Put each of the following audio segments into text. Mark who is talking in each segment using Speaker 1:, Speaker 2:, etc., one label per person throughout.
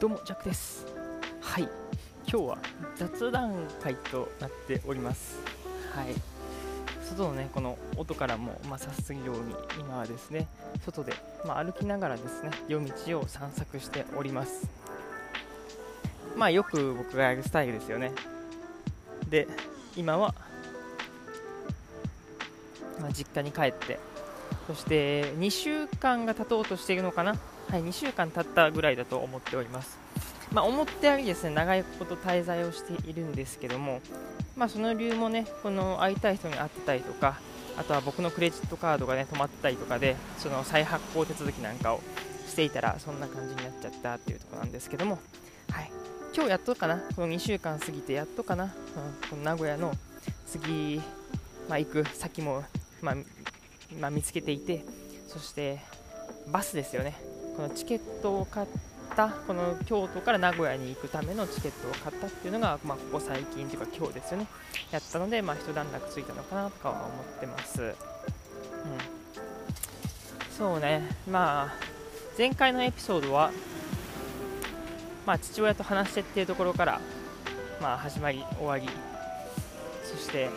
Speaker 1: どうもジャックです。はい。今日は雑談会となっております。はい。外のねこの音からも、まあ、察するように今はですね外で、まあ、歩きながらですね夜道を散策しております。まあよく僕がやるスタイルですよね。で今は、まあ、実家に帰ってそして2週間が経とうとしているのかなはい、2週間経ったぐらいだと思っております。まあ、思ったよりですね長いこと滞在をしているんですけども、まあ、その理由もねこの会いたい人に会ってたりとかあとは僕のクレジットカードがね止まったりとかでその再発行手続きなんかをしていたらそんな感じになっちゃったっていうところなんですけども、はい、今日やっとかなこの2週間過ぎてやっとかな、うん、この名古屋の次、まあ、行く先も、まあまあ、見つけていてそしてバスですよねこのチケットを買ったこの京都から名古屋に行くためのチケットを買ったっていうのが、まあ、ここ最近というか今日ですよね。やったので、まあ、一段落ついたのかなとかは思ってます、うん、そうね。まあ前回のエピソードは、まあ、父親と話してっていうところから、まあ、始まり終わり。そして、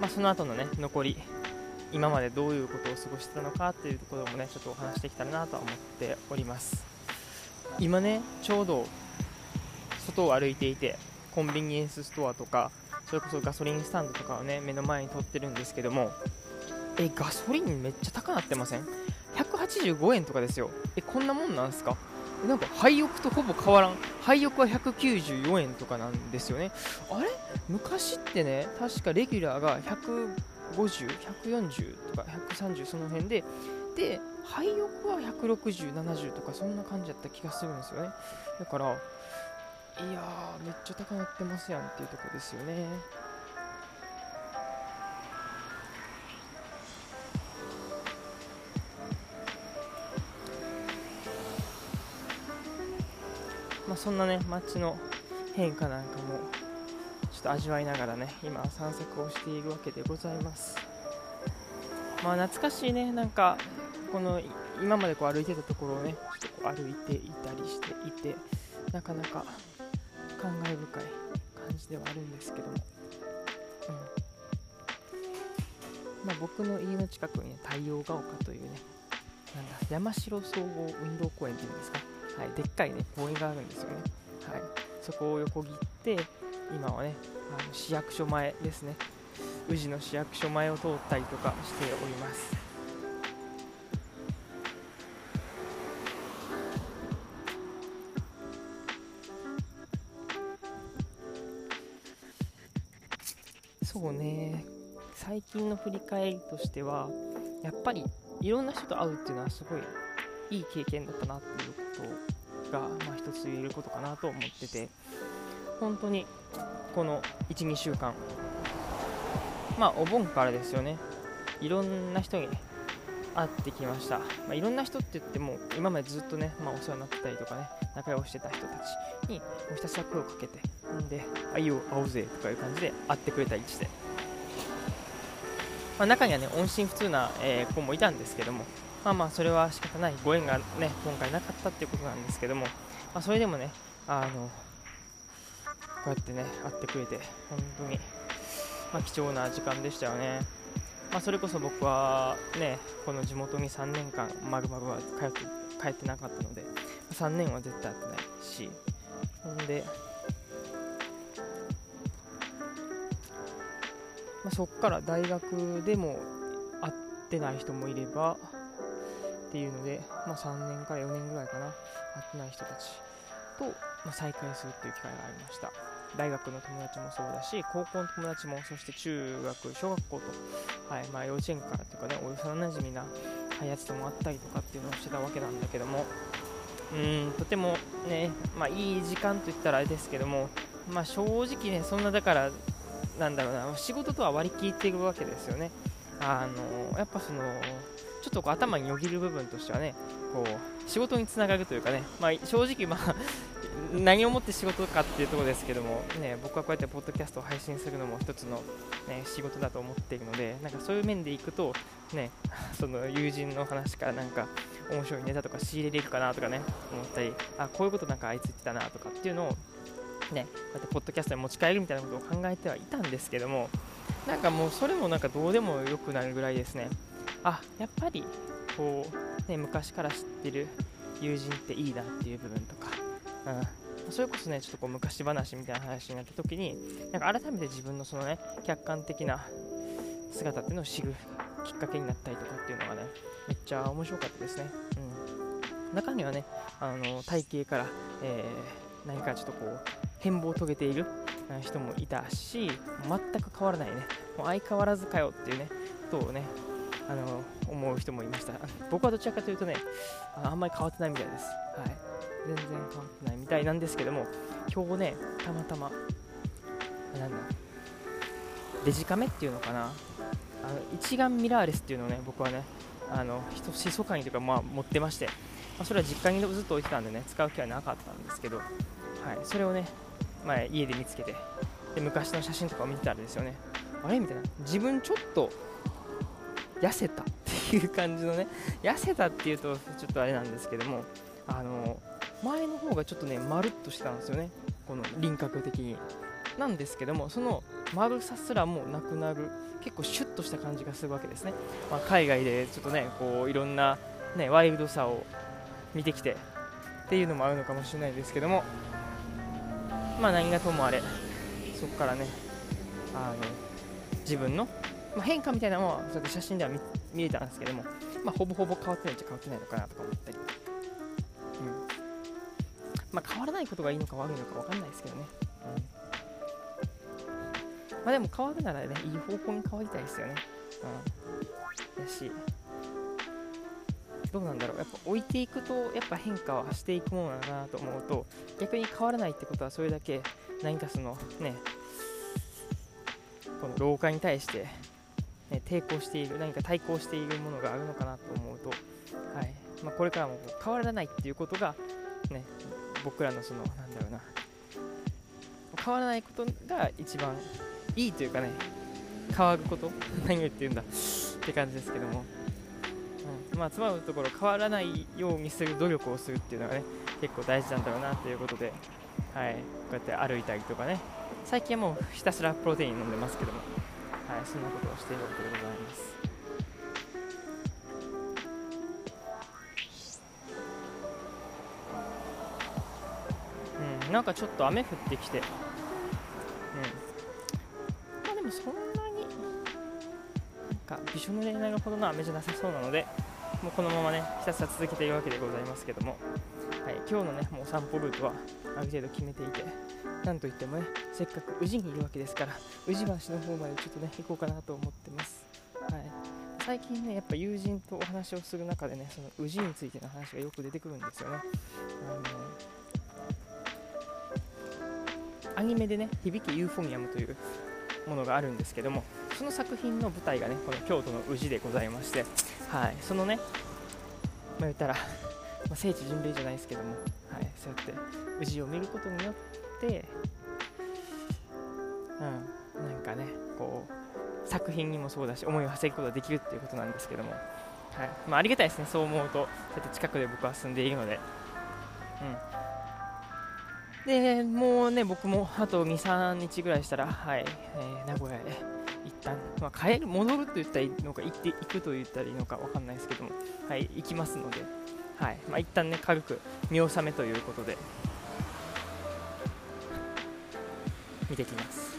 Speaker 1: まあ、その後のね残り今までどういうことを過ごしてたのかっていうところもねちょっとお話してきたらなとは思っております。今ねちょうど外を歩いていてコンビニエンスストアとかそれこそガソリンスタンドとかをね目の前に撮ってるんですけどもえガソリンめっちゃ高なってません？185円とかですよ。えこんなもんなんすか？なんか廃屋とほぼ変わらん。廃屋は194円とかなんですよね。あれ？昔ってね確かレギュラーが100 150、140とか130その辺で、で、廃屋は160、70とかそんな感じだった気がするんですよね。だから、いやー、めっちゃ高なってますやんっていうとこですよね。まあ、そんなね街の変化なんかもっと味わいながらね今散策をしているわけでございます。まあ懐かしいねなんかこの今までこう歩いてたところをねちょっとこう歩いていたりしていてなかなか感慨深い感じではあるんですけども、うん。まあ、僕の家の近くにね太陽が丘というねなんだ山城総合運動公園っていうんですか、はい、でっかいね公園があるんですよね、はい、そこを横切って今はねあの市役所前ですね。宇治の市役所前を通ったりとかしております。そうね。最近の振り返りとしてはやっぱりいろんな人と会うっていうのはすごいいい経験だったなっていうことが、まあ、一つ言えることかなと思ってて。本当に。この12週間。まあお盆からですよね。いろんな人に会ってきました、まあ、いろんな人って言っても今までずっとね、まあ、お世話になってたりとかね仲良くしてた人たちにもうひたすら声をかけてんで「あいよ会おうぜ」とかいう感じで会ってくれたりして、まあ、中にはね音信不通な、えー、子もいたんですけどもまあまあそれは仕方ない。ご縁がね今回なかったっていうことなんですけども、まあ、それでもねあのこうやってね会ってくれて本当に、まあ、貴重な時間でしたよね、まあ、それこそ僕はねこの地元に3年間まるまるは帰って帰ってなかったので3年は絶対会ってないし。ほんで、まあ、そっから大学でも会ってない人もいればっていうので、まあ、3年から4年ぐらいかな会ってない人たちと、まあ再会するっていう機会がありました。大学の友達もそうだし高校の友達もそして中学小学校と、はいまあ、幼稚園からというかねお幼なじみなやつともあったりとかっていうのをしてたわけなんだけどもうんとてもね、まあ、いい時間といったらあれですけども、まあ、正直ねそんなだからなんだろうな仕事とは割り切っていくわけですよね。あのやっぱそのちょっとこう頭によぎる部分としてはねこう仕事につながるというかね、まあ、正直、まあ 何をもって仕事かっていうところですけども、ね、僕はこうやってポッドキャストを配信するのも一つの、ね、仕事だと思っているのでなんかそういう面でいくと、ね、その友人の話からなんか面白いネタとか仕入れれるかなとかね思ったりあこういうことなんかあいつ言ってたなとかっていうのをねこうやってポッドキャストに持ち帰るみたいなことを考えてはいたんですけどもなんかもうそれもなんかどうでもよくなるぐらいですね。あやっぱりこう、ね、昔から知ってる友人っていいなっていう部分とか、うん、それこそねちょっとこう昔話みたいな話になった時になんか改めて自分のそのね客観的な姿っていうのを知るきっかけになったりとかっていうのがねめっちゃ面白かったですね、うん、中にはねあの体型から、えー、何かちょっとこう変貌を遂げている人もいたし全く変わらないね。もう相変わらずかよっていうねことをねあの思う人もいました。僕はどちらかというとねあんまり変わってないみたいです、はい、全然変わってないみたいなんですけども今日ねたまたまなんだデジカメっていうのかな。あの一眼ミラーレスっていうのをね僕はねあの人密かにというか、まあ、持ってまして、まあ、それは実家にずっと置いてたんでね使う気はなかったんですけど、はい、それをね、まあ、家で見つけてで昔の写真とかを見てたらですよね。あれ？みたいな。自分ちょっと痩せたっていう感じのね。痩せたっていうとちょっとあれなんですけども。あの前の方がちょっとねまるっとしてたんですよね。この輪郭的に。なんですけどもその丸さすらもなくなる結構シュッとした感じがするわけですね、まあ、海外でちょっとねこういろんな、ね、ワイルドさを見てきてっていうのもあるのかもしれないですけども。まあ何がともあれ。そこからねあの自分のまあ、変化みたいなのはそうやって写真では見えたんですけども、まあ、ほぼほぼ変わってないっちゃ変わってないのかなとか思ったり、うん。まあ、変わらないことがいいのか悪いのか分かんないですけどね、うん。まあ、でも変わるならねいい方向に変わりたいですよね、うん、だしどうなんだろう。やっぱ置いていくとやっぱ変化はしていくものだなと思うと逆に変わらないってことはそれだけ何かそのねこの老化に対してね、抵抗している何か対抗しているものがあるのかなと思うと、はい。まあ、これからも変わらないっていうことが、ね、僕らのそのなんだろうな変わらないことが一番いいというかね変わること何を言ってるんだって感じですけども、まあつまるところ変わらないようにする努力をするっていうのがね結構大事なんだろうなということで、はい、こうやって歩いたりとかね。最近はもうひたすらプロテイン飲んでますけどもはい、そんなことをしているわけでございます。うん、なんかちょっと雨降ってきて、うん、まあでもそんなに、なんかびしょ濡れになるほどの雨じゃなさそうなので、もうこのままね、ひたすら続けているわけでございますけども、はい、今日のね、もう散歩ルートはある程度決めていて、なんといってもね、せっかく宇治にいるわけですから、宇治橋の方までちょっとね、行こうかなと思ってます。はい、最近ね、やっぱ友人とお話をする中でね、その宇治についての話がよく出てくるんですよね。あのアニメでね、響きユーフォニアムというものがあるんですけども、その作品の舞台がね、この京都の宇治でございまして、はい、そのね、まあ、言ったら、まあ、聖地巡礼じゃないですけども、はい、そうやって宇治を見ることによってうんなんかねこう作品にもそうだし思いを馳せることができるっていうことなんですけども、はいまあ、ありがたいですねそう思うとそうやって近くで僕は住んでいるので。うん。でもうね僕もあと23日ぐらいしたら、はいえー、名古屋へ一旦、まあ、帰る戻ると言ったらいいのか行って行くと言ったらいいのか分かんないですけども、はい、行きますので、はいまあ、一旦ね軽く見納めということで、見てきます。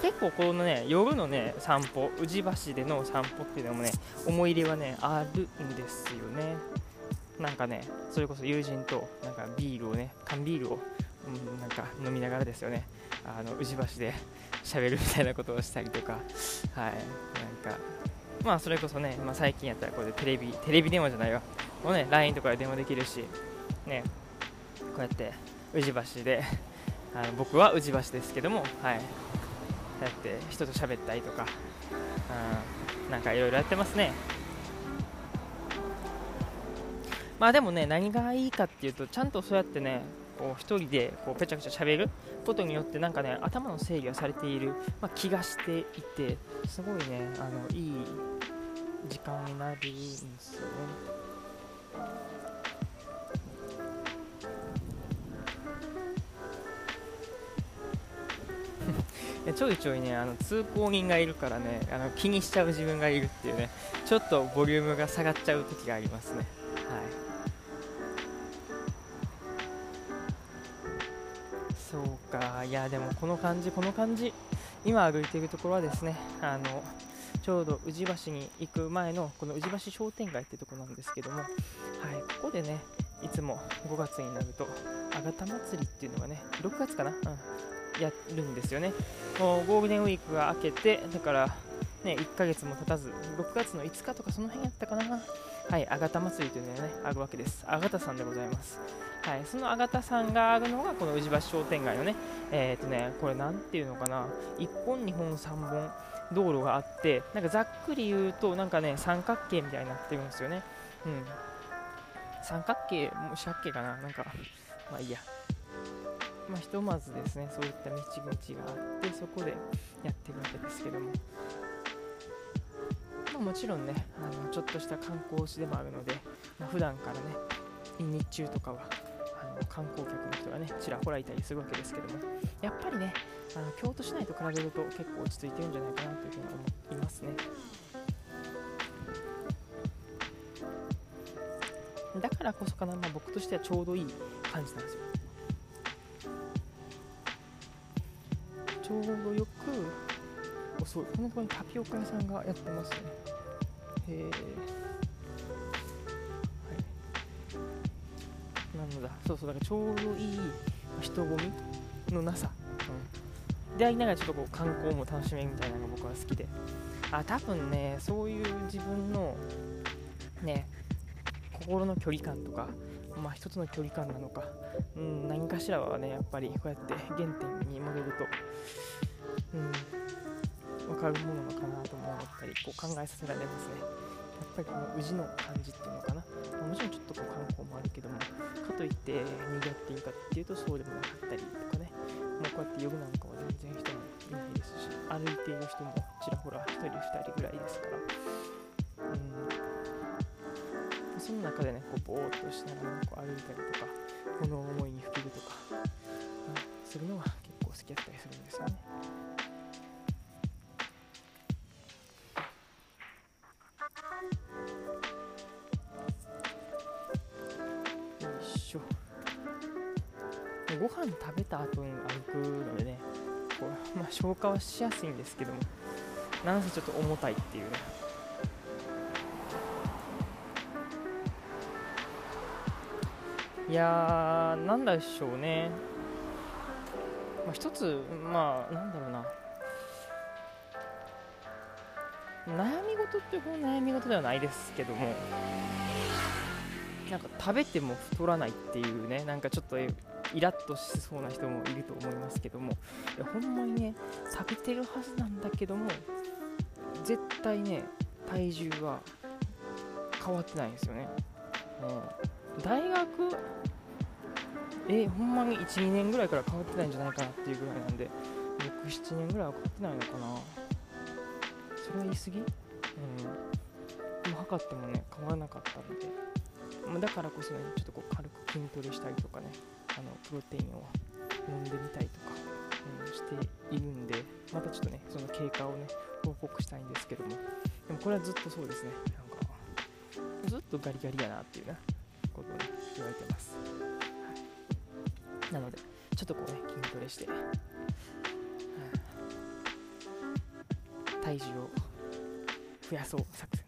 Speaker 1: 結構このね夜のね散歩宇治橋での散歩っていうのもね思い入れはねあるんですよね。なんかねそれこそ友人となんかビールをね缶ビールを、うん、なんか飲みながらですよね。あの宇治橋で喋るみたいなことをしたりとか。はい。なんかまあそれこそね、まあ、最近やったらこれでテレビテレビ電話じゃないわ。もうね LINE とかで電話できるしねこうやって宇治橋であの僕は宇治橋ですけども、はい、やって人と喋ったりとか、うん、なんかいろいろやってますね。まあでもね、何がいいかっていうと、ちゃんとそうやってね、こう一人でこうぺちゃくちゃ喋ることによってなんかね頭の整理はされている、まあ気がしていてすごいねあのいい時間になるんですよね。ちょいちょいねあの通行人がいるからねあの気にしちゃう自分がいるっていうねちょっとボリュームが下がっちゃう時がありますね。はいそうか。いやでもこの感じこの感じ。今歩いているところはですねあのちょうど宇治橋に行く前のこの宇治橋商店街ってとこなんですけども、はい、ここでねいつも5月になるとあがた祭りっていうのがね6月かな、うん、やるんですよね。もうゴールデンウィークが明けてだからね1ヶ月も経たず6月の5日とかその辺やったかな？はい。あがた祭りというのがねあるわけです。あがたさんでございます。はい、そのあがたさんがあるのがこの宇治橋商店街のね、えっ、ー、とね、これなんていうのかな、1本、2本、3本道路があって、なんかざっくり言うと、なんかね、三角形みたいになってるんですよね。うん。三角形、もう四角形かな、なんか、まあいいや。まあ、ひとまずですね、そういった道々があって、そこでやってるわけですけども。まあ、もちろんねあの、ちょっとした観光地でもあるので、まあ、普段からね、日中とかは観光客の人がねちらほらいたりするわけですけどもやっぱりねあの京都市内と比べると結構落ち着いてるんじゃないかなというふうに思いますね。だからこそかな、まあ、僕としてはちょうどいい感じなんですよ。ちょうどよくおそうこのところにタピオカ屋さんがやってますね。へえだ。そうそうだからちょうどいい人混みのなさ、うん、でありながらちょっとこう観光も楽しめるみたいなのが僕は好きで。あ多分ねそういう自分のね心の距離感とかまあ一つの距離感なのか、うん、何かしらはねやっぱりこうやって原点に戻るとうん分かるものなのかなと思ったりこう考えさせられますね。やっぱりこの宇治の感じっていうのかな。もちろんちょっとこう観光もあるけどもかといって賑わっているかっていうとそうでもなかったりとかね。もうこうやって夜なんかは全然人もいないですし歩いている人もちらほら1人2人ぐらいですからうんその中でねこうぼーっとしながらこう歩いたりとかこの思いにふけるとか、うん、するのが結構好きだったりするんですよね消化はしやすいんですけどもなんせちょっと重たいっていうね。いやーなんでしょうね、まあ、一つまあなんだろうな。悩み事ってこの悩み事ではないですけどもなんか食べても太らないっていうねなんかちょっとイラッとしそうな人もいると思いますけども。いやほんまにね食べてるはずなんだけども絶対ね体重は変わってないんですよね、うん、大学えほんまに12年ぐらいから変わってないんじゃないかなっていうぐらいなんで67年ぐらいは変わってないのかな。それは言い過ぎ？うん。でも測ってもね変わらなかったので。だからこそねちょっとこう軽く筋トレしたりとかね。あのプロテインを飲んでみたりとか、うん、しているんでまたちょっとねその経過をね報告したいんですけども。でもこれはずっとそうですね。なんかずっとガリガリやなっていうねことをね言われてます、はい、なのでちょっとこうね筋トレして、うん、体重を増やそう作戦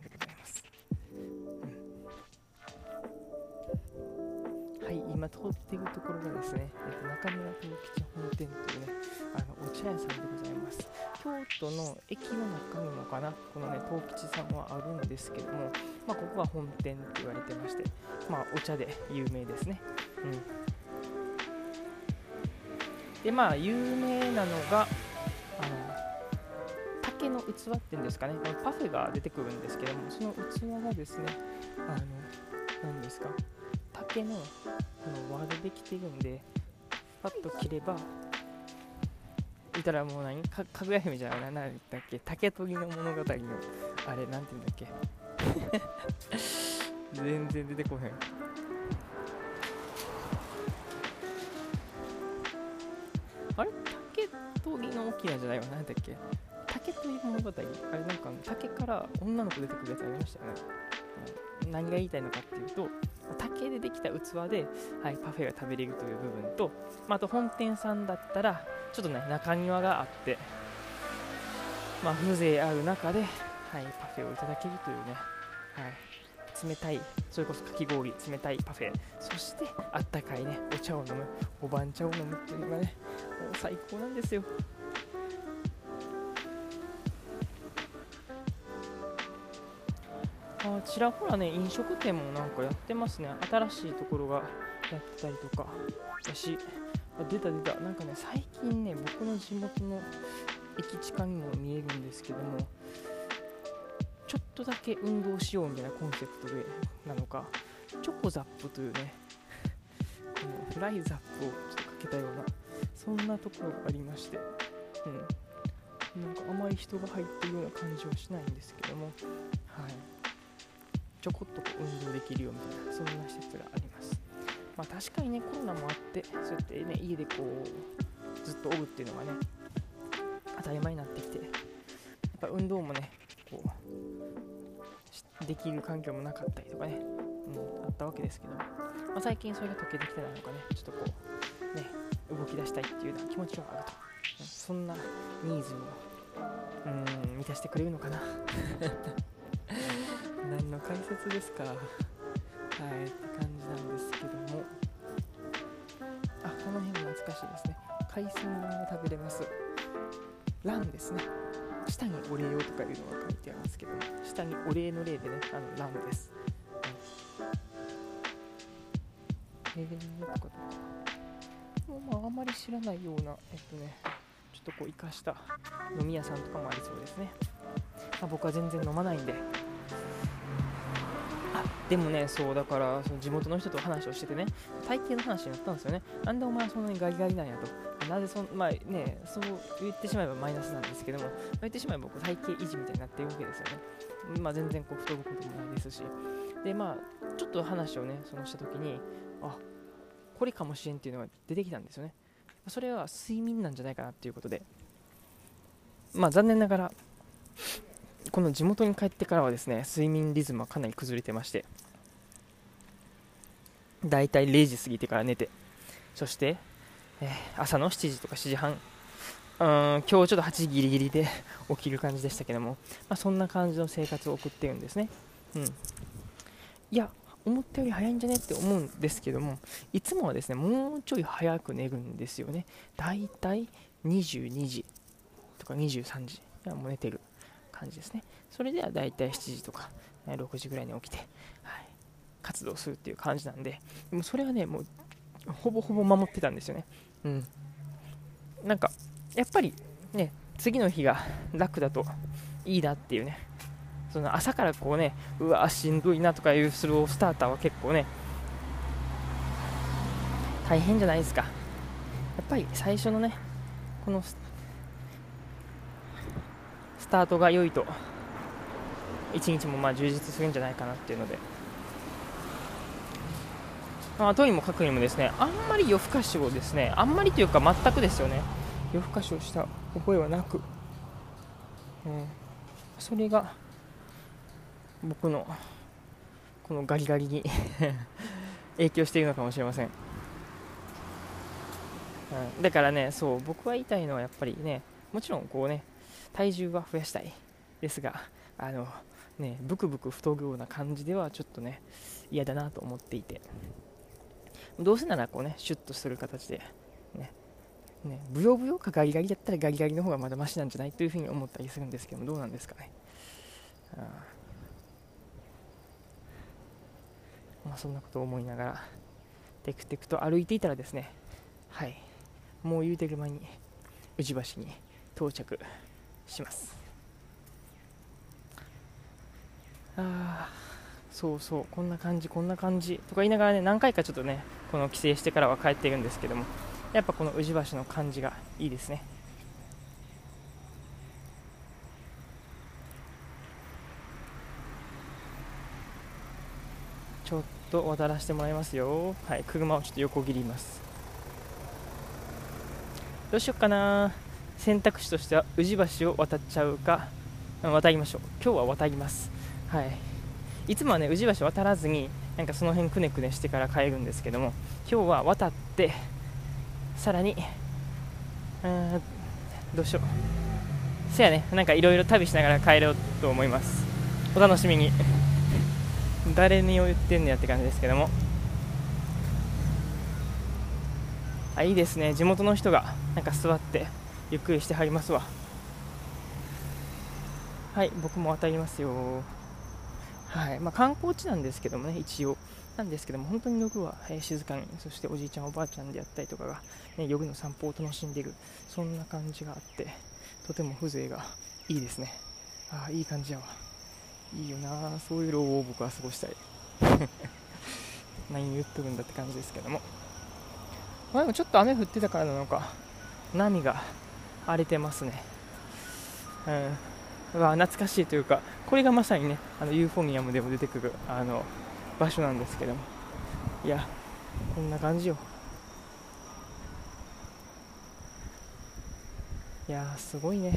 Speaker 1: っているところがですね、えっと、中村東吉本店というね、あのお茶屋さんでございます。京都の駅の中にもかな、このね、東吉さんはあるんですけども、まあ、ここが本店って言われてまして、まあ、お茶で有名ですね。うん。で、まあ、有名なのが、あの、竹の器っていうんですかね、このパフェが出てくるんですけども、その器がですね、あの、何ですか、竹のこの輪でできてるんでパッと切ればいたらもう何かかぐや姫じゃない何だっけ竹取の物語のあれなんて言うんだっけ。全然出てこへん。あれ？竹取の大きいのじゃないわ何だっけ？竹という物語。あれなんか竹から女の子出てくるやつありましたよね、うん、何が言いたいのかっていうと竹でできた器で、はい、パフェが食べれるという部分と、まあ、あと本店さんだったらちょっとね中庭があってまあ、風情ある中で、はい、パフェをいただけるというね、はい、冷たい、それこそかき氷、冷たいパフェ、そしてあったかいね、お茶を飲む、おばん茶を飲むっていうのがね、もう最高なんですよ。あちらほらね、飲食店もなんかやってますね。新しいところがやってたりとか。だし、出た出た。なんかね、最近ね、僕の地元の駅近にも見えるんですけどもちょっとだけ運動しようみたいなコンセプトでなのかチョコザップというねこのフライザップをちょっとかけたようなそんなところがありましてうんなんかあまり人が入ってるような感じはしないんですけどもはいちょこっとこう運動できるよみたいなそんな施設があります。まあ確かにねコロナもあってそうやってね家でこうずっとおるっていうのがね当たり前になってきてやっぱ運動もねこうできる環境もなかったりとかね、うん、あったわけですけど、まあ、最近それが解けてきてないのかねちょっとこうね動き出したいっていうような気持ちはあると。そんなニーズをうん満たしてくれるのかな。何の解説ですか？はいって感じなんですけどもあこの辺も懐かしいですね海鮮丼が食べれますランですね。下にお礼をとかいうのが書いてありますけど、下にお礼の礼でね、あのランです。えー、とかとか。まあ、あまり知らないような、えっとね、ちょっとこう生かした飲み屋さんとかもありそうですね。まあ、僕は全然飲まないんで。でもね、そうだからその地元の人と話をしててね、体型の話になったんですよね。なんでお前はそんなにガリガリなんやと。なぜそん、まあね、そう言ってしまえばマイナスなんですけども、言ってしまえばこう体型維持みたいになってるわけですよね。まあ、全然こう太ることもないですし。で、まあ、ちょっと話をね、そのしたときに、あこれかもしれんっていうのが出てきたんですよね。それは睡眠なんじゃないかなっていうことで、まあ、残念ながら、この地元に帰ってからはですね、睡眠リズムはかなり崩れてまして、だいたい0時過ぎてから寝て、そしてえー、朝の7時とか7時半、うん、今日ちょっと8時ギリギリで 起きる感じでしたけども、まあ、そんな感じの生活を送ってるんですね。うん。いや、思ったより早いんじゃねって思うんですけども、いつもはですね、もうちょい早く寝るんですよね。だいたい22時とか23時にはもう寝てる感じですね。それではだいたい7時とか6時ぐらいに起きて、はい、活動するっていう感じなんで、でもそれはね、もうほぼほぼ守ってたんですよね。うん。なんか、やっぱりね、次の日が楽だといいなっていうね、その朝からこうね、うわ、しんどいなとかいうスロースターターは結構ね、大変じゃないですか。やっぱり最初のね、このタートが良いと、一日もまあ充実するんじゃないかなっていうので、まあ、とにもかくにもですねあんまり夜更かしをですねあんまりというか全くですよね。夜更かしをした覚えはなく、うん、それが僕のこのガリガリに 影響しているのかもしれません、うん、だからねそう僕は言いたいのはやっぱりねもちろんこうね体重は増やしたいですがあのねブクブク太るような感じではちょっとね嫌だなと思っていて。どうせならこうね、シュッとする形で、ね、ね、ブヨブヨかガリガリだったらガリガリの方がまだマシなんじゃないというふうに思ったりするんですけども、どうなんですかね。あまあ、そんなことを思いながら、テクテクと歩いていたらですね、はい、もう言うてる間に宇治橋に到着。します。ああ。そうそうこんな感じこんな感じとか言いながらね何回かちょっとねこの帰省してからは帰っているんですけどもやっぱこの宇治橋の感じがいいですねちょっと渡らせてもらいますよはい車をちょっと横切りますどうしよっかな選択肢としては宇治橋を渡っちゃうか渡りましょう。今日は渡ります。はい。いつもはね宇治橋渡らずになんかその辺くねくねしてから帰るんですけども今日は渡ってさらにうんどうしよう。せやねなんかいろいろ旅しながら帰ろうと思います。お楽しみに。誰に言ってんねやって感じですけども。あいいですね。地元の人がなんか座ってゆっくりしてはりますわ。はい僕も渡りますよ。はいまあ、観光地なんですけどもね一応。なんですけども本当に夜は、えー、静かにそしておじいちゃんおばあちゃんであったりとかが、ね、夜の散歩を楽しんでいる。そんな感じがあってとても風情がいいですね。ああいい感じやわ。いいよな。そういう老後を僕は過ごしたい。何言っとるんだって感じですけども。まあ、でもちょっと雨降ってたからなのか波が荒れてますね。うん。わ懐かしいというかこれがまさにねあのユーフォニアムでも出てくるあの場所なんですけども。いやこんな感じよ。いやすごいね。や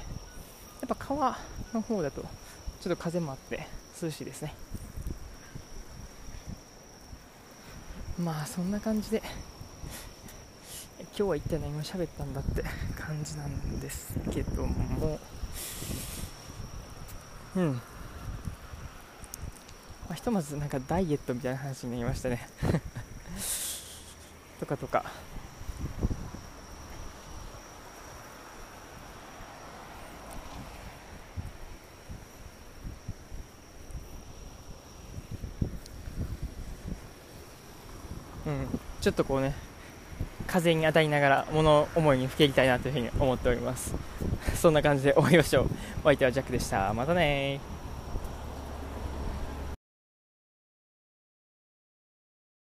Speaker 1: っぱ川の方だとちょっと風もあって涼しいですね。まあそんな感じで今日は一体何を喋ったんだって 感じなんですけども。うん。まあ、ひとまずなんかダイエットみたいな話になりましたね。とかとか。うん。ちょっとこうね風に当たりながら物思いにふけりたいなというふうに思っております。そんな感じで終わりましょう。お相手はジャックでした。またね